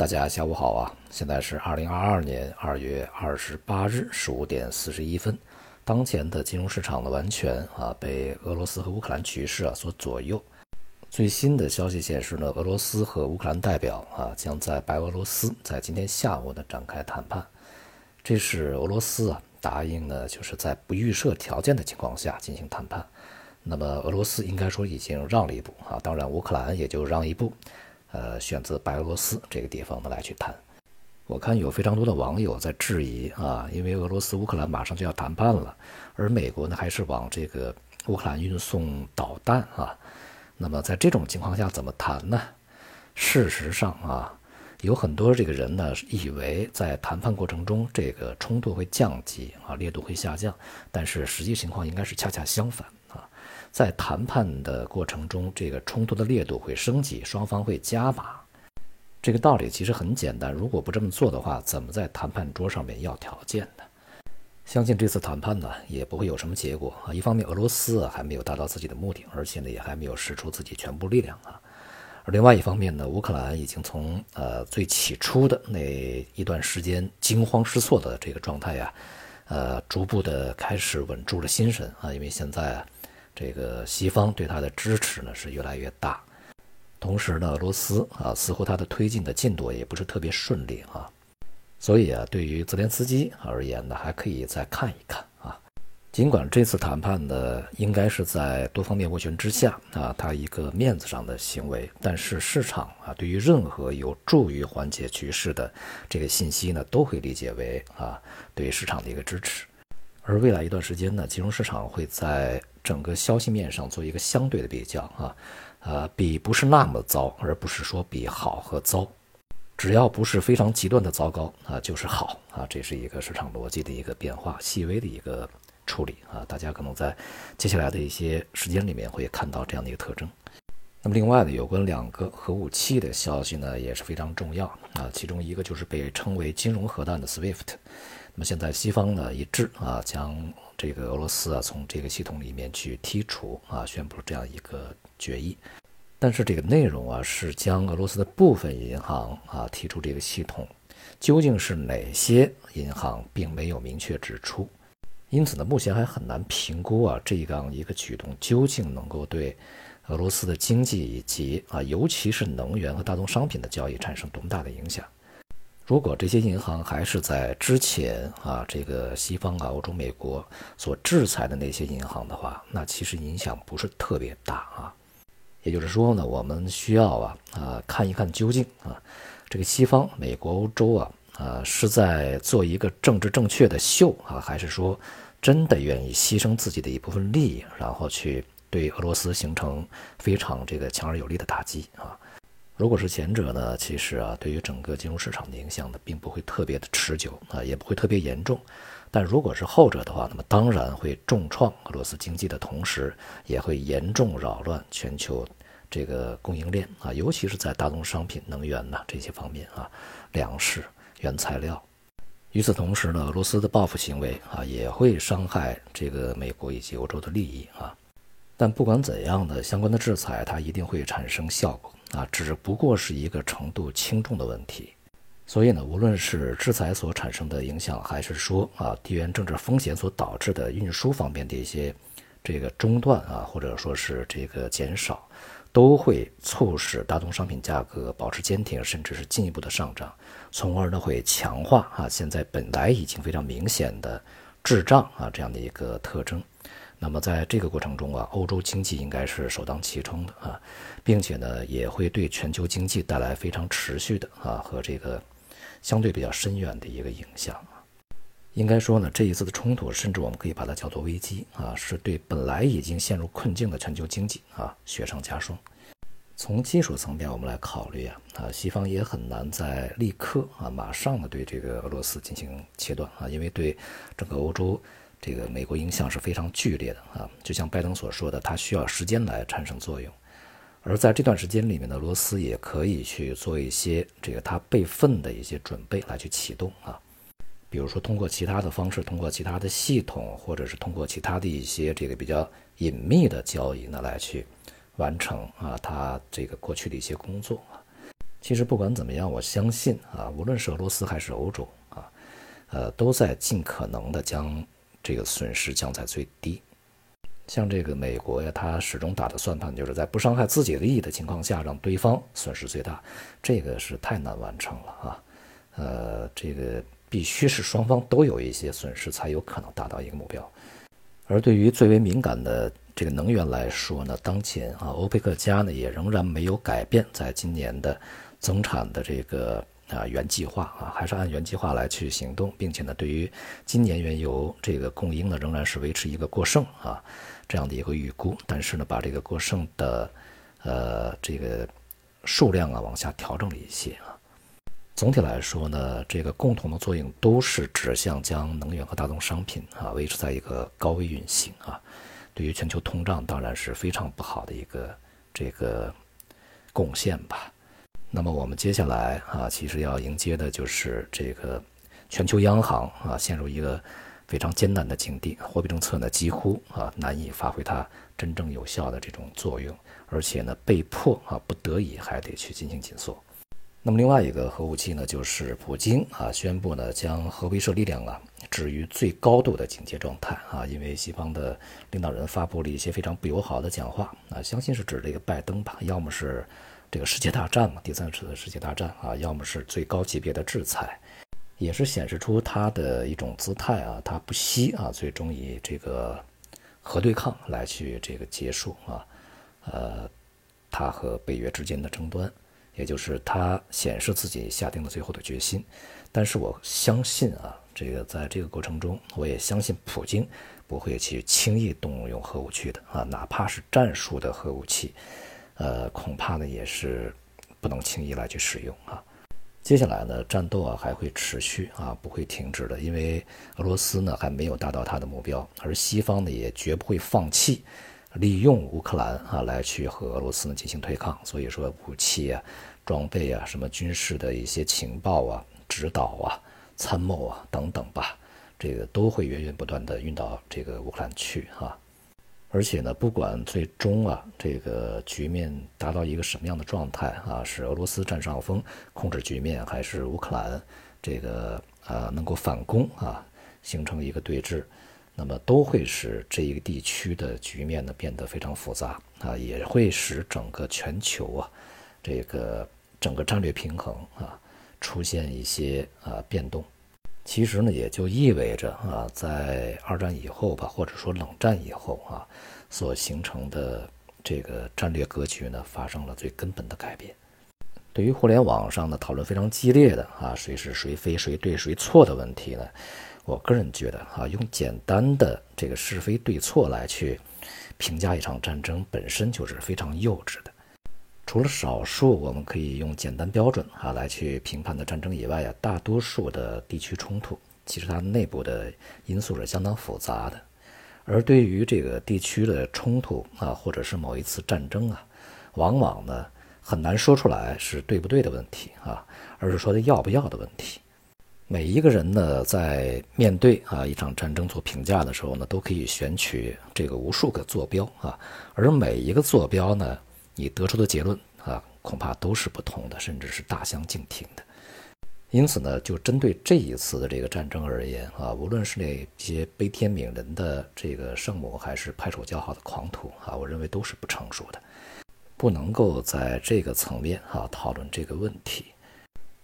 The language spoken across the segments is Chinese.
大家下午好啊！现在是二零二二年二月二十八日十五点四十一分。当前的金融市场呢，完全啊被俄罗斯和乌克兰局势啊所左右。最新的消息显示呢，俄罗斯和乌克兰代表啊将在白俄罗斯在今天下午呢展开谈判。这是俄罗斯啊答应呢，就是在不预设条件的情况下进行谈判。那么俄罗斯应该说已经让了一步啊，当然乌克兰也就让一步。呃，选择白俄罗斯这个地方呢来去谈，我看有非常多的网友在质疑啊，因为俄罗斯乌克兰马上就要谈判了，而美国呢还是往这个乌克兰运送导弹啊，那么在这种情况下怎么谈呢？事实上啊，有很多这个人呢以为在谈判过程中这个冲突会降级啊，烈度会下降，但是实际情况应该是恰恰相反。在谈判的过程中，这个冲突的烈度会升级，双方会加码。这个道理其实很简单，如果不这么做的话，怎么在谈判桌上面要条件呢？相信这次谈判呢也不会有什么结果啊。一方面，俄罗斯啊还没有达到自己的目的，而且呢也还没有使出自己全部力量啊。而另外一方面呢，乌克兰已经从呃最起初的那一段时间惊慌失措的这个状态呀，呃逐步的开始稳住了心神啊，因为现在。这个西方对他的支持呢是越来越大，同时呢，俄罗斯啊似乎他的推进的进度也不是特别顺利啊，所以啊，对于泽连斯基而言呢，还可以再看一看啊。尽管这次谈判呢应该是在多方面斡旋之下啊，他一个面子上的行为，但是市场啊对于任何有助于缓解局势的这个信息呢，都会理解为啊对市场的一个支持。而未来一段时间呢，金融市场会在整个消息面上做一个相对的比较啊，呃，比不是那么糟，而不是说比好和糟，只要不是非常极端的糟糕啊，就是好啊，这是一个市场逻辑的一个变化，细微的一个处理啊，大家可能在接下来的一些时间里面会看到这样的一个特征。那么另外呢，有关两个核武器的消息呢也是非常重要啊，其中一个就是被称为金融核弹的 SWIFT。那么现在西方呢一致啊，将这个俄罗斯啊从这个系统里面去剔除啊，宣布这样一个决议。但是这个内容啊是将俄罗斯的部分银行啊剔出这个系统，究竟是哪些银行，并没有明确指出。因此呢，目前还很难评估啊这样一个举动究竟能够对俄罗斯的经济以及啊尤其是能源和大宗商品的交易产生多么大的影响。如果这些银行还是在之前啊，这个西方啊、欧洲、美国所制裁的那些银行的话，那其实影响不是特别大啊。也就是说呢，我们需要啊啊看一看究竟啊，这个西方、美国、欧洲啊啊是在做一个政治正确的秀啊，还是说真的愿意牺牲自己的一部分利益，然后去对俄罗斯形成非常这个强而有力的打击啊？如果是前者呢，其实啊，对于整个金融市场的影响呢，并不会特别的持久啊，也不会特别严重。但如果是后者的话，那么当然会重创俄罗斯经济的同时，也会严重扰乱全球这个供应链啊，尤其是在大宗商品、能源呢这些方面啊，粮食、原材料。与此同时呢，俄罗斯的报复行为啊，也会伤害这个美国以及欧洲的利益啊。但不管怎样的相关的制裁，它一定会产生效果。啊，只不过是一个程度轻重的问题，所以呢，无论是制裁所产生的影响，还是说啊地缘政治风险所导致的运输方面的一些这个中断啊，或者说是这个减少，都会促使大宗商品价格保持坚挺，甚至是进一步的上涨，从而呢会强化啊现在本来已经非常明显的滞胀啊这样的一个特征。那么在这个过程中啊，欧洲经济应该是首当其冲的啊，并且呢，也会对全球经济带来非常持续的啊和这个相对比较深远的一个影响啊。应该说呢，这一次的冲突，甚至我们可以把它叫做危机啊，是对本来已经陷入困境的全球经济啊雪上加霜。从技术层面我们来考虑啊，啊，西方也很难在立刻啊马上的对这个俄罗斯进行切断啊，因为对整个欧洲。这个美国影响是非常剧烈的啊，就像拜登所说的，它需要时间来产生作用。而在这段时间里面呢，罗斯也可以去做一些这个它备份的一些准备来去启动啊，比如说通过其他的方式，通过其他的系统，或者是通过其他的一些这个比较隐秘的交易呢来去完成啊，它这个过去的一些工作啊。其实不管怎么样，我相信啊，无论是俄罗斯还是欧洲啊，呃，都在尽可能的将这个损失降在最低。像这个美国呀，他始终打的算盘就是在不伤害自己利益的情况下，让对方损失最大，这个是太难完成了啊。呃，这个必须是双方都有一些损失，才有可能达到一个目标。而对于最为敏感的这个能源来说呢，当前啊，欧佩克加呢也仍然没有改变在今年的。增产的这个啊原计划啊，还是按原计划来去行动，并且呢，对于今年原油这个供应呢，仍然是维持一个过剩啊这样的一个预估，但是呢，把这个过剩的呃这个数量啊往下调整了一些啊。总体来说呢，这个共同的作用都是指向将能源和大宗商品啊维持在一个高位运行啊，对于全球通胀当然是非常不好的一个这个贡献吧。那么我们接下来啊，其实要迎接的就是这个全球央行啊陷入一个非常艰难的境地，货币政策呢几乎啊难以发挥它真正有效的这种作用，而且呢被迫啊不得已还得去进行紧缩。那么另外一个核武器呢，就是普京啊宣布呢将核威慑力量啊置于最高度的警戒状态啊，因为西方的领导人发布了一些非常不友好的讲话啊，相信是指这个拜登吧，要么是。这个世界大战嘛，第三次世界大战啊，要么是最高级别的制裁，也是显示出他的一种姿态啊，他不惜啊，最终以这个核对抗来去这个结束啊，呃，他和北约之间的争端，也就是他显示自己下定了最后的决心。但是我相信啊，这个在这个过程中，我也相信普京不会去轻易动用核武器的啊，哪怕是战术的核武器。呃，恐怕呢也是不能轻易来去使用啊。接下来呢，战斗啊还会持续啊，不会停止的，因为俄罗斯呢还没有达到他的目标，而西方呢也绝不会放弃利用乌克兰啊来去和俄罗斯呢进行对抗。所以说，武器啊、装备啊、什么军事的一些情报啊、指导啊、参谋啊等等吧，这个都会源源不断的运到这个乌克兰去啊。而且呢，不管最终啊这个局面达到一个什么样的状态啊，是俄罗斯占上风控制局面，还是乌克兰这个呃能够反攻啊，形成一个对峙，那么都会使这一个地区的局面呢变得非常复杂啊，也会使整个全球啊这个整个战略平衡啊出现一些啊变动。其实呢，也就意味着啊，在二战以后吧，或者说冷战以后啊，所形成的这个战略格局呢，发生了最根本的改变。对于互联网上的讨论非常激烈的啊，谁是谁非谁对谁错的问题呢？我个人觉得啊，用简单的这个是非对错来去评价一场战争，本身就是非常幼稚的。除了少数我们可以用简单标准啊来去评判的战争以外啊，大多数的地区冲突其实它内部的因素是相当复杂的。而对于这个地区的冲突啊，或者是某一次战争啊，往往呢很难说出来是对不对的问题啊，而是说的要不要的问题。每一个人呢在面对啊一场战争做评价的时候呢，都可以选取这个无数个坐标啊，而每一个坐标呢。你得出的结论啊，恐怕都是不同的，甚至是大相径庭的。因此呢，就针对这一次的这个战争而言啊，无论是那些悲天悯人的这个圣母，还是拍手叫好的狂徒啊，我认为都是不成熟的，不能够在这个层面啊讨论这个问题。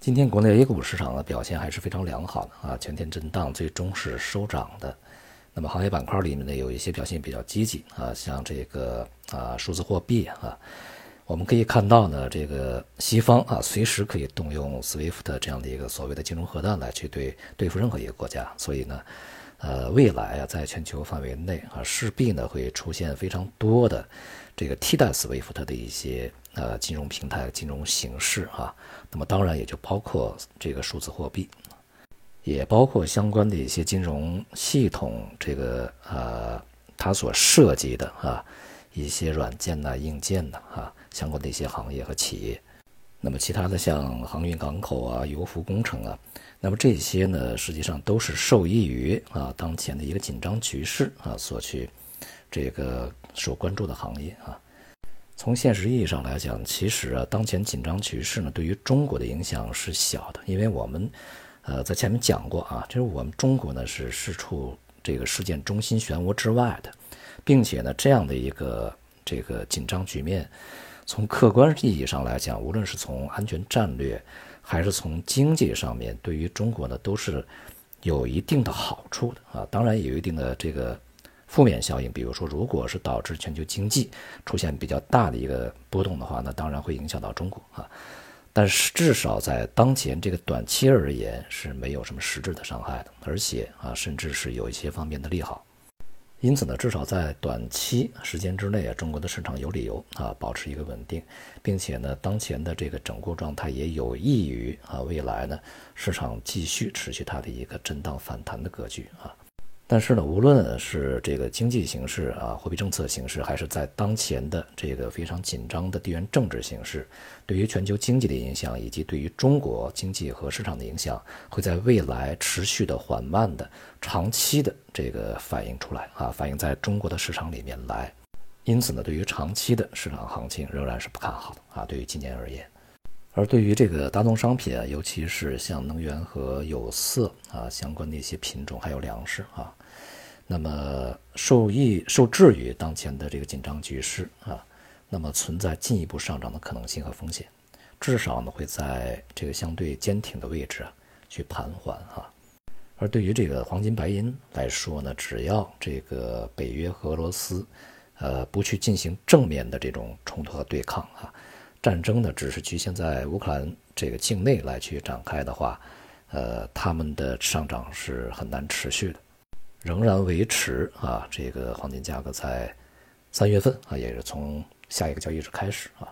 今天国内 A 股市场的表现还是非常良好的啊，全天震荡，最终是收涨的。那么行业板块里面呢，有一些表现比较积极啊，像这个啊数字货币啊，我们可以看到呢，这个西方啊随时可以动用 SWIFT 这样的一个所谓的金融核弹来去对对付任何一个国家，所以呢，呃，未来啊在全球范围内啊势必呢会出现非常多的这个替代 SWIFT 的一些呃金融平台、金融形式啊，那么当然也就包括这个数字货币。也包括相关的一些金融系统，这个呃，它所涉及的啊一些软件呐、硬件呐啊相关的一些行业和企业。那么其他的像航运港口啊、油服工程啊，那么这些呢，实际上都是受益于啊当前的一个紧张局势啊所去这个所关注的行业啊。从现实意义上来讲，其实啊，当前紧张局势呢，对于中国的影响是小的，因为我们，呃，在前面讲过啊，就是我们中国呢是是处这个事件中心漩涡之外的，并且呢，这样的一个这个紧张局面，从客观意义上来讲，无论是从安全战略，还是从经济上面，对于中国呢都是有一定的好处的啊，当然也有一定的这个。负面效应，比如说，如果是导致全球经济出现比较大的一个波动的话，那当然会影响到中国啊。但是至少在当前这个短期而言是没有什么实质的伤害的，而且啊，甚至是有一些方面的利好。因此呢，至少在短期时间之内啊，中国的市场有理由啊保持一个稳定，并且呢，当前的这个整固状态也有益于啊未来呢市场继续持续它的一个震荡反弹的格局啊。但是呢，无论是这个经济形势啊、货币政策形势，还是在当前的这个非常紧张的地缘政治形势，对于全球经济的影响，以及对于中国经济和市场的影响，会在未来持续的、缓慢的、长期的这个反映出来啊，反映在中国的市场里面来。因此呢，对于长期的市场行情仍然是不看好的啊。对于今年而言。而对于这个大宗商品啊，尤其是像能源和有色啊相关的一些品种，还有粮食啊，那么受益受制于当前的这个紧张局势啊，那么存在进一步上涨的可能性和风险，至少呢会在这个相对坚挺的位置啊去盘桓啊。而对于这个黄金白银来说呢，只要这个北约和俄罗斯呃不去进行正面的这种冲突和对抗啊。战争呢，只是局限在乌克兰这个境内来去展开的话，呃，他们的上涨是很难持续的，仍然维持啊，这个黄金价格在三月份啊，也是从下一个交易日开始啊，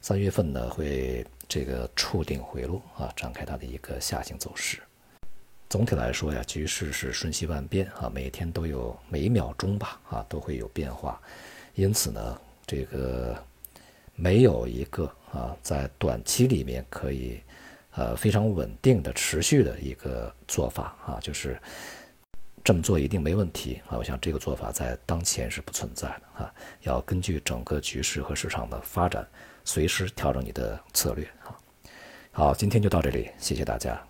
三月份呢会这个触顶回落啊，展开它的一个下行走势。总体来说呀，局势是瞬息万变啊，每天都有每一秒钟吧啊都会有变化，因此呢，这个。没有一个啊，在短期里面可以，呃，非常稳定的、持续的一个做法啊，就是这么做一定没问题啊。我想这个做法在当前是不存在的啊，要根据整个局势和市场的发展，随时调整你的策略啊。好，今天就到这里，谢谢大家。